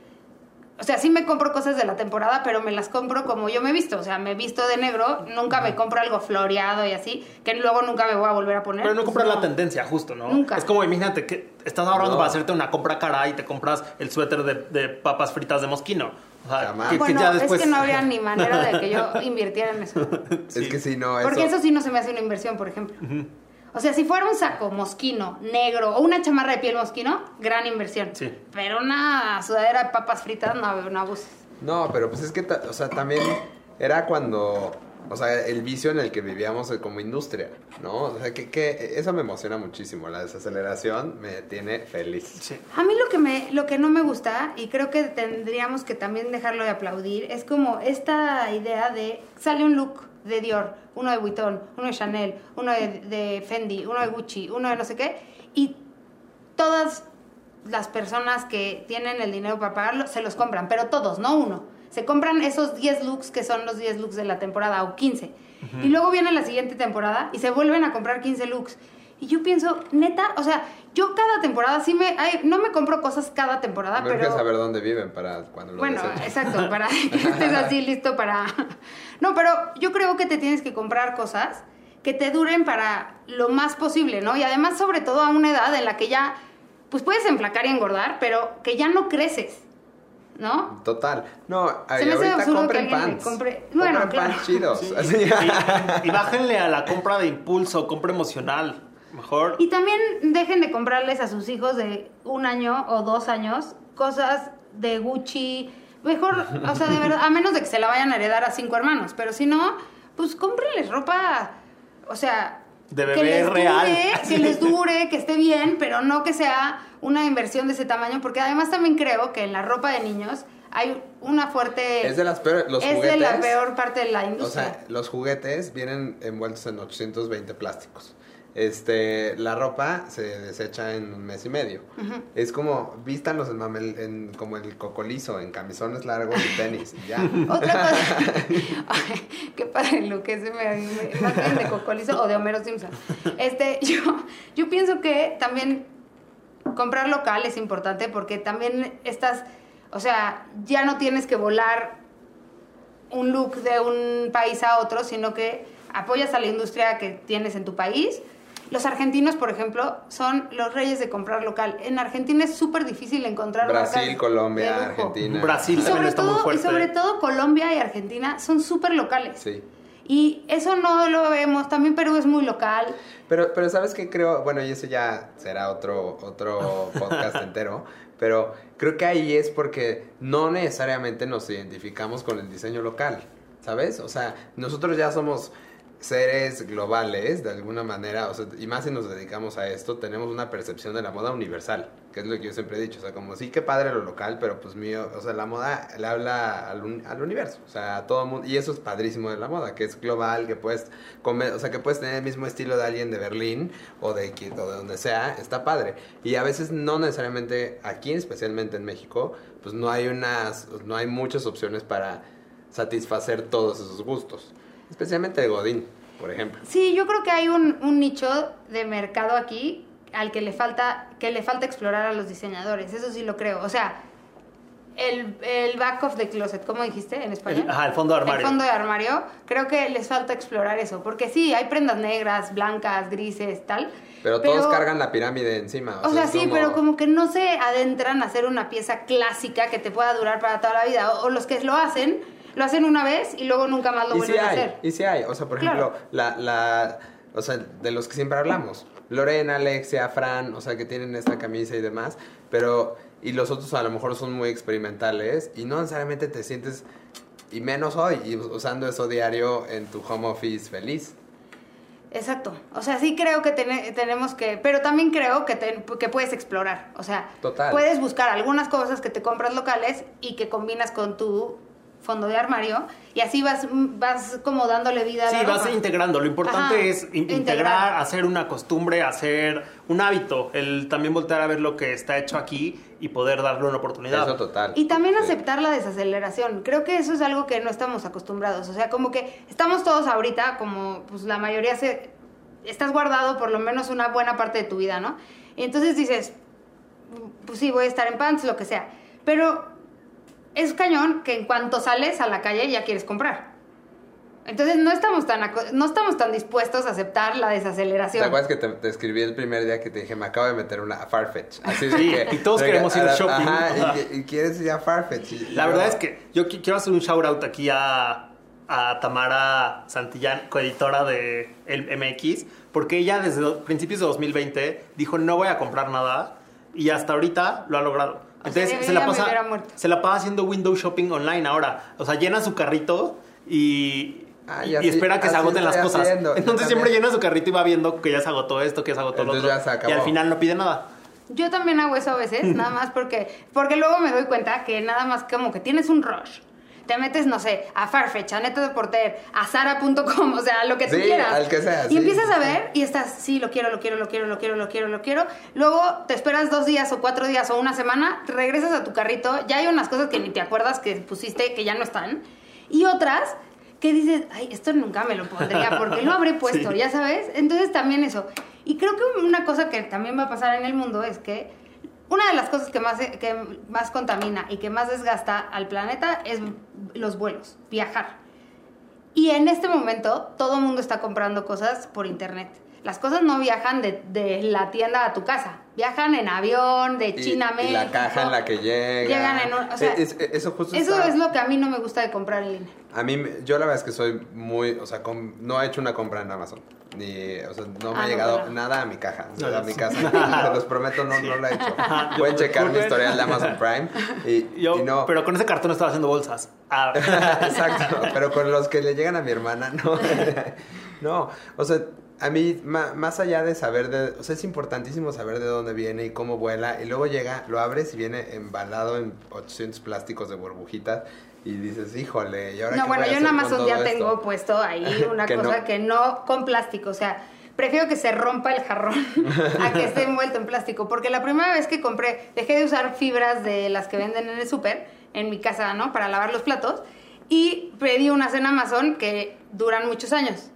o sea, sí me compro cosas de la temporada, pero me las compro como yo me he visto, o sea, me he visto de negro, nunca me compro algo floreado y así, que luego nunca me voy a volver a poner. Pero no compras la tendencia, justo, ¿no? Nunca. Es como, imagínate que estás ahorrando No. para hacerte una compra cara y te compras el suéter de, de papas fritas de mosquino. O sea, Jamás. que, que Bueno, ya después... es que no habría ni manera de que yo invirtiera en eso. Es que si no, eso... Porque eso sí no se me hace una inversión, por ejemplo. O sea, si fuera un saco mosquino, negro, o una chamarra de piel mosquino, gran inversión. Sí. Pero una sudadera de papas fritas, no, no abuses. No, pero pues es que, o sea, también era cuando, o sea, el vicio en el que vivíamos como industria, ¿no? O sea, que, que eso me emociona muchísimo, la desaceleración me tiene feliz. Sí. A mí lo que, me, lo que no me gusta, y creo que tendríamos que también dejarlo de aplaudir, es como esta idea de sale un look de Dior, uno de Vuitton, uno de Chanel, uno de, de Fendi, uno de Gucci, uno de no sé qué, y todas las personas que tienen el dinero para pagarlo se los compran, pero todos, no uno. Se compran esos 10 looks que son los 10 looks de la temporada o 15. Y luego viene la siguiente temporada y se vuelven a comprar 15 looks. Y yo pienso, neta, o sea, yo cada temporada sí me... ay, no me compro cosas cada temporada, urge pero... saber dónde viven para cuando lo Bueno, exacto, para que estés así listo para... No, pero yo creo que te tienes que comprar cosas que te duren para lo más posible, ¿no? Y además, sobre todo a una edad en la que ya, pues puedes enflacar y engordar, pero que ya no creces, ¿no? Total. No, ay, me hace ahorita absurdo compren que pants. compre- Bueno, compren claro. pants chidos. Sí. Así. Y, y bájenle a la compra de impulso, compra emocional. Mejor. Y también dejen de comprarles a sus hijos de un año o dos años cosas de Gucci. Mejor, o sea, de verdad, a menos de que se la vayan a heredar a cinco hermanos. Pero si no, pues cómprenles ropa, o sea... De que bebé les real. Dure, que les dure, que esté bien, pero no que sea una inversión de ese tamaño. Porque además también creo que en la ropa de niños hay una fuerte... Es de las peores, los es juguetes. de la peor parte de la O industria. sea, los juguetes vienen envueltos en 820 plásticos. Este, la ropa se desecha en un mes y medio. Es como, vístanlos en, mamel- en como el cocolizo, en camisones largos y tenis, y ya. Otra cosa. Ay, qué padre lo que se me, me más bien de Cocolizo o de Homero Simpson. Este, yo, yo pienso que también comprar local es importante porque también estás, o sea, ya no tienes que volar un look de un país a otro, sino que apoyas a la industria que tienes en tu país. Los argentinos, por ejemplo, son los reyes de comprar local. En Argentina es súper difícil encontrar Brasil, Colombia. Argentina. Brasil Y también sobre, muy todo, y sobre todo Colombia y Argentina son súper locales. Sí. Y eso no lo vemos. También Perú es muy local. Pero, pero ¿sabes qué creo? Bueno, y eso ya será otro, otro podcast entero. Pero creo que ahí es porque no necesariamente nos identificamos con el diseño local. ¿Sabes? O sea, nosotros ya somos seres globales de alguna manera, o sea, y más si nos dedicamos a esto, tenemos una percepción de la moda universal, que es lo que yo siempre he dicho, o sea, como sí que padre lo local, pero pues mío, o sea, la moda le habla al, un- al universo, o sea, a todo mundo, y eso es padrísimo de la moda, que es global, que puedes comer, o sea, que puedes tener el mismo estilo de alguien de Berlín o de, qui- o de donde sea, está padre, y a veces no necesariamente aquí, especialmente en México, pues no hay unas, no hay muchas opciones para satisfacer todos esos gustos. Especialmente de Godín, por ejemplo. Sí, yo creo que hay un, un nicho de mercado aquí al que le falta que le falta explorar a los diseñadores. Eso sí lo creo. O sea, el, el back of the closet, ¿cómo dijiste en español? El- ajá, el fondo de armario. El fondo de armario. Creo que les falta explorar eso. Porque sí, hay prendas negras, blancas, grises, tal. Pero, todos cargan la pirámide encima. O sea, es sí, como- pero como que no se adentran a hacer una pieza clásica que te pueda durar para toda la vida. O, o los que lo hacen, lo hacen una vez y luego nunca más lo vuelven sí a hay, hacer. y sí hay. O sea, por Claro. ejemplo, la, la, o sea, de los que siempre hablamos. Lorena, Alexia, Fran, o sea, que tienen esta camisa y demás. Pero, y los otros a lo mejor son muy experimentales y no necesariamente te sientes, y menos hoy, y usando eso diario en tu home office feliz. Exacto. O sea, sí creo que tene- tenemos que, pero también creo que, te- que puedes explorar. O sea, Total. puedes buscar algunas cosas que te compras locales y que combinas con tu fondo de armario y así vas, vas como dándole vida a Sí, la vas ropa. integrando. Lo importante Ajá, es in- integrar, integrar. hacer una costumbre, hacer un hábito. El también voltear a ver lo que está hecho aquí y poder darle una oportunidad. Eso total. Y también Sí. aceptar la desaceleración. Creo que eso es algo que no estamos acostumbrados. O sea, como que estamos todos ahorita, como pues la mayoría se... Estás guardado por lo menos una buena parte de tu vida, ¿no? Y entonces dices, pues sí, voy a estar en pants, lo que sea. Pero es cañón que en cuanto sales a la calle ya quieres comprar. Entonces no estamos tan, no estamos tan dispuestos a aceptar la ¿Te desaceleración. acuerdas que te, te escribí el primer día que te dije, me acabo de meter una a Farfetch? Así de Sí, que, y todos queremos ir a- shopping. Ajá, y, y quieres ir a Farfetch. y- La y verdad es que yo qui- quiero hacer un shout out aquí a, a Tamara Santillán, coeditora de el MX, porque ella desde principios de 2020 dijo no voy a comprar nada y hasta ahorita lo ha logrado. O sea, Entonces se la, pasa, se la pasa haciendo window shopping online ahora. O sea, llena su carrito y, Ah, y- espera que se agoten las cosas. haciendo. Entonces siempre también. llena su carrito y va viendo que ya se agotó esto, que ya se agotó lo otro. ya se acabó. Y al final no pide nada. Yo también hago eso a veces, nada más porque, porque luego me doy cuenta que nada más como que tienes un rush. Te metes, no sé, a Farfetch, a Neto de Porter, a Zara.com, o sea, lo que tú Sí, quieras. al que sea, Y sí, empiezas a ver y estás, sí, lo quiero, lo quiero, lo quiero, lo quiero, lo quiero, lo quiero. Luego te esperas dos días o cuatro días o una semana, regresas a tu carrito, ya hay unas cosas que ni te acuerdas que pusiste que ya no están. Y otras que dices, ay, esto nunca me lo pondría porque lo habré puesto, Sí. ya sabes. Entonces también eso. Y creo que una cosa que también va a pasar en el mundo es que una de las cosas que más, que más contamina y que más desgasta al planeta es los vuelos, viajar. Y en este momento todo el mundo está comprando cosas por internet. Las cosas no viajan de, de la tienda a tu casa, viajan en avión, de Y- China a y México. la caja en la que llega. Llegan en un- o sea, Es- es- eso justo Eso está- es lo que a mí no me gusta de comprar en línea. A mí, me- yo la verdad es que soy muy, o sea, com- no he hecho una compra en Amazon. Ni, o sea, no me Ah, ha no, llegado nada a mi caja, No, a mi sí. casa. Se los prometo, no, no lo he hecho. Pueden checar mi historial de Amazon Prime. Y, Yo, y no. Pero con ese cartón estaba haciendo bolsas. Ah, Exacto, pero con los que le llegan a mi hermana, no. no, o sea, a mí, más allá de saber de. O sea, es importantísimo saber de dónde viene y cómo vuela. Y luego llega, lo abres y viene embalado en 800 plásticos de burbujitas. Y dices, híjole, ¿y ahora No, qué bueno, voy a yo en hacer Amazon todo ya esto? tengo puesto ahí una Que cosa no. que no con plástico, o sea, prefiero que se rompa el jarrón a que esté envuelto en plástico, porque la primera vez que compré, dejé de usar fibras de las que venden en el súper, en mi casa, ¿no? Para lavar los platos, y pedí unas en Amazon que duran muchos años.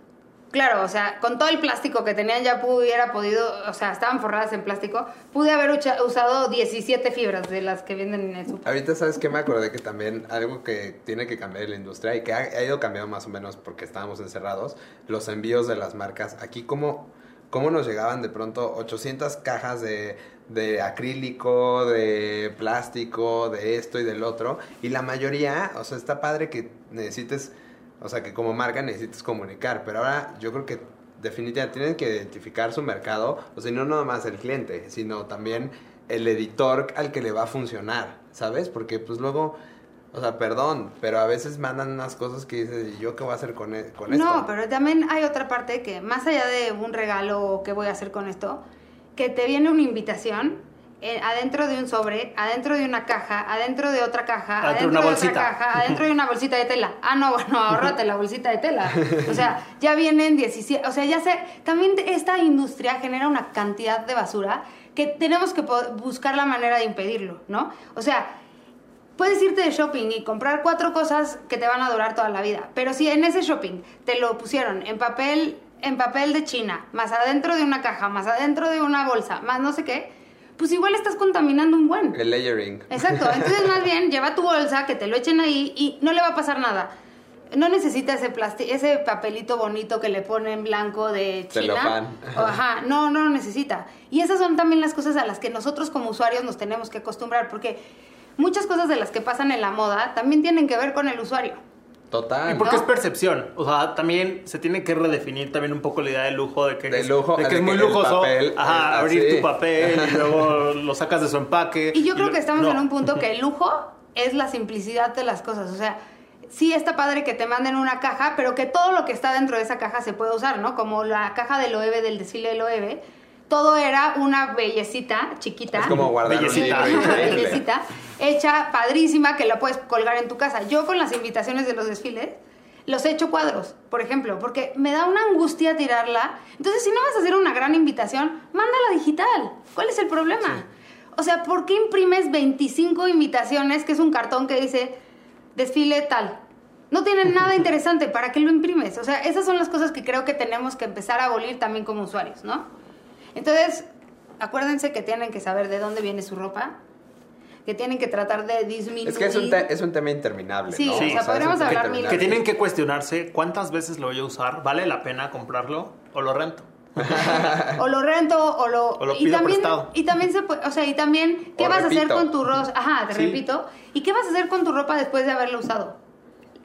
Claro, o sea, con todo el plástico que tenían ya hubiera podido, o sea, estaban forradas en plástico, pude haber usado 17 fibras de las que venden en el. Ahorita, ¿sabes qué? Me acordé que también algo que tiene que cambiar la industria y que ha, ido cambiando más o menos porque estábamos encerrados, los envíos de las marcas. Aquí, ¿cómo, cómo nos llegaban de pronto 800 cajas de, de acrílico, de plástico, de esto y del otro? Y la mayoría, o sea, está padre que necesites, o sea, que como marca necesites comunicar, pero ahora yo creo que definitivamente tienen que identificar su mercado, o sea, no nada más el cliente, sino también el editor al que le va a funcionar, ¿sabes? Porque pues luego, o sea, perdón, pero a veces mandan unas cosas que dices, ¿y yo qué voy a hacer con, e- con esto? No, pero también hay otra parte que más allá de un regalo o qué voy a hacer con esto, que te viene una invitación adentro de un sobre, adentro de una caja, adentro de otra caja, Adentro de adentro una de, bolsita. otra caja, adentro de una bolsita de tela. Ah, no, bueno, ahórrate la bolsita de tela. O sea, ya vienen 17, o sea, ya sé, también esta industria genera una cantidad de basura que tenemos que buscar la manera de impedirlo, ¿no? O sea, Puedes irte de shopping y comprar cuatro cosas que te van a durar toda la vida, pero si en ese shopping te lo pusieron en papel, en papel de China, más adentro de una caja, más adentro de una bolsa, más no sé qué, pues igual estás contaminando un buen. El layering. Exacto, entonces más bien lleva tu bolsa, que te lo echen ahí y no le va a pasar nada. No necesita ese ese papelito bonito que le ponen blanco de China. O, ajá, no, no lo necesita. Y esas son también las cosas a las que nosotros como usuarios nos tenemos que acostumbrar, porque muchas cosas de las que pasan en la moda también tienen que ver con el usuario. Total. Y porque ¿no? es percepción. O sea, también se tiene que redefinir también un poco la idea de lujo, de que, De es, lujo, de que de es muy lujoso. papel ajá, es abrir así. tu papel y luego lo sacas de su empaque. Y yo creo lo- que estamos no. en un punto que el lujo es la simplicidad de las cosas. O sea, sí está padre que te manden una caja, pero que todo lo que está dentro de esa caja se puede usar, ¿no? Como la caja del OEB, del desfile del OEB. Todo era una bellecita chiquita. Es como guardar un Bellecita. libro Ajá, increíble. bellecita, hecha, padrísima, que la puedes colgar en tu casa. Yo con las invitaciones de los desfiles los he hecho cuadros, por ejemplo, porque me da una angustia tirarla. Entonces, si no vas a hacer una gran invitación, mándala digital. ¿Cuál es el problema? O sea, ¿por qué imprimes 25 invitaciones, que es un cartón que dice desfile tal? No tiene nada interesante, ¿para qué lo imprimes? O sea, esas son las cosas que creo que tenemos que empezar a abolir también como usuarios, ¿no? Entonces, acuérdense que tienen que saber de dónde viene su ropa, que tienen que tratar de disminuir. Es que es un, te- es un tema interminable. Sí, ¿no? o sea, podríamos hablar mil-. Que tienen que cuestionarse cuántas veces lo voy a usar, ¿vale la pena comprarlo o lo rento? o lo rento o lo, O lo y pido también prestado. y también se puede, o sea, y también qué O vas a hacer repito. con tu ropa, ajá, te Sí. repito, y qué vas a hacer con tu ropa después de haberla usado?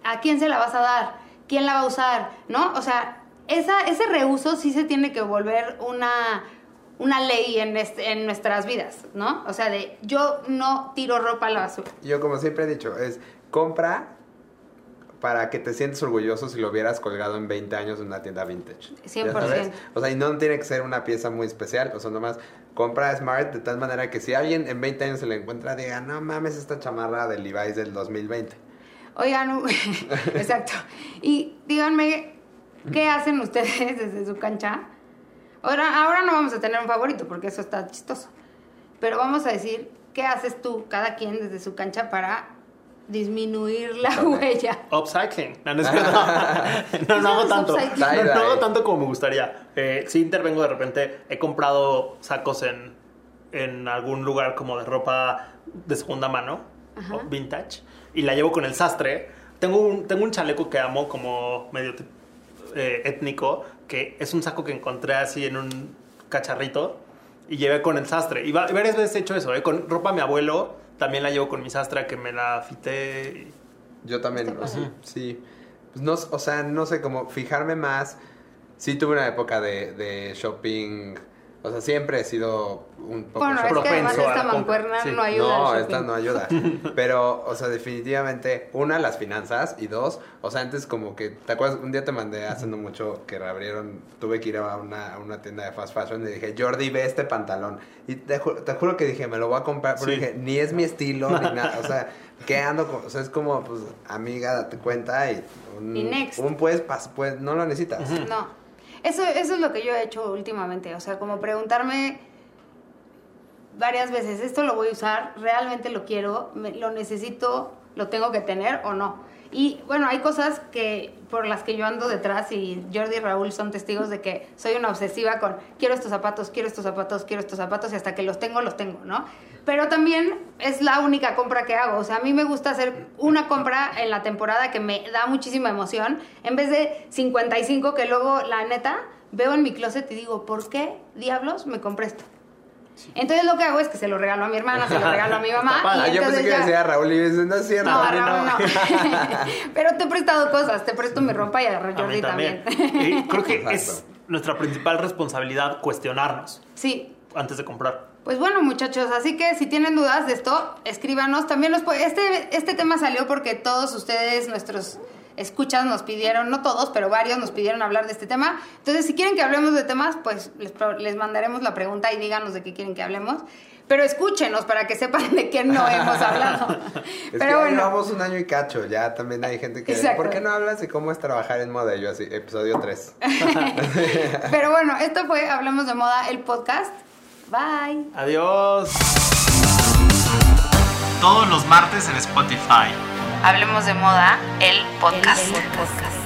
¿A quién se la vas a dar? ¿Quién la va a usar? ¿No? O sea, esa ese reuso sí se tiene que volver una una ley en, este- en nuestras vidas, ¿no? O sea, de yo no tiro ropa a la basura. Yo como siempre he dicho, es compra para que te sientes orgulloso si lo hubieras colgado en 20 años en una tienda vintage. 100%. ¿Ya sabes? O sea, y no tiene que ser una pieza muy especial, o sea, nomás compra smart de tal manera que si alguien en 20 años se le encuentra, diga, no mames, esta chamarra del Levi's del 2020. Oigan, exacto. Y díganme, ¿qué hacen ustedes desde su cancha? Ahora, ahora no vamos a tener un favorito porque eso está chistoso. Pero vamos a decir, ¿qué haces tú, cada quien desde su cancha para disminuir la huella? Upcycling. No, no, no, no hago tanto. upcycling? No, no hago tanto como me gustaría. Eh, sí intervengo de repente. He comprado sacos en, en algún lugar como de ropa de segunda mano Ajá. o vintage y la llevo con el sastre. Tengo un, tengo un chaleco que amo como medio eh, étnico, que es un saco que encontré así en un cacharrito y llevé con el sastre. Y, va- y varias veces he hecho eso, ¿eh? con ropa de mi abuelo. También la llevo con mi sastre que me la fité. y- Yo también, o sea, sí. Pues no, o sea, no sé, como fijarme más. Sí tuve una época de, de shopping. O sea, siempre he sido un poco Bueno, es que además esta mancuerna Sí. no ayuda No, esta no ayuda. Pero, o sea, definitivamente, una, las finanzas, y dos, o sea, antes como que, ¿te acuerdas? Un día te mandé hace no mucho que reabrieron, tuve que ir a una, a una tienda de fast fashion y dije, Jordi, ve este pantalón. Y te, ju- te juro que dije, me lo voy a comprar, pero Sí. dije, ni es mi estilo, ni nada, o sea, ¿qué ando con? O sea, es como, pues, amiga, date cuenta y un, Y next. un pues, pas- pues, no lo necesitas. No. Eso, eso es lo que yo he hecho últimamente. O sea, como preguntarme varias veces, ¿esto lo voy a usar? ¿Realmente lo quiero? ¿Me- ¿Lo necesito? ¿Lo tengo que tener o no? Y bueno, hay cosas que por las que yo ando detrás y Jordi y Raúl son testigos de que soy una obsesiva con quiero estos zapatos, quiero estos zapatos, quiero estos zapatos y hasta que los tengo, los tengo, ¿no? Pero también es la única compra que hago. O sea, a mí me gusta hacer una compra en la temporada que me da muchísima emoción en vez de 55 que luego, la neta, veo en mi closet y digo, ¿por qué diablos me compré esto? Entonces lo que hago es que se lo regalo a mi hermana, se lo regalo a mi mamá. Y yo pensé que ya- decía Raúl y dice, no es cierto. no, a Raúl, no. Pero te he prestado cosas, te presto mi ropa y a A mí Jordi también. Y creo que Exacto. es nuestra principal responsabilidad cuestionarnos sí. antes de comprar. Pues bueno, muchachos, así que si tienen dudas de esto, escríbanos. También puede- este, este tema salió porque todos ustedes, nuestros escuchas, nos pidieron, no todos, pero varios nos pidieron hablar de este tema. Entonces, si quieren que hablemos de temas, pues les, mandaremos la pregunta y díganos de qué quieren que hablemos. Pero escúchenos para que sepan de qué no hemos hablado. Es que pero ya bueno. llevamos un año y cacho, ya también hay gente que... Exacto. ¿Por qué no hablas de cómo es trabajar en moda? Y Yo así, episodio 3. Pero bueno, esto fue Hablemos de Moda, el podcast. Bye. Adiós. Todos los martes en Spotify. Hablemos de Moda, el podcast.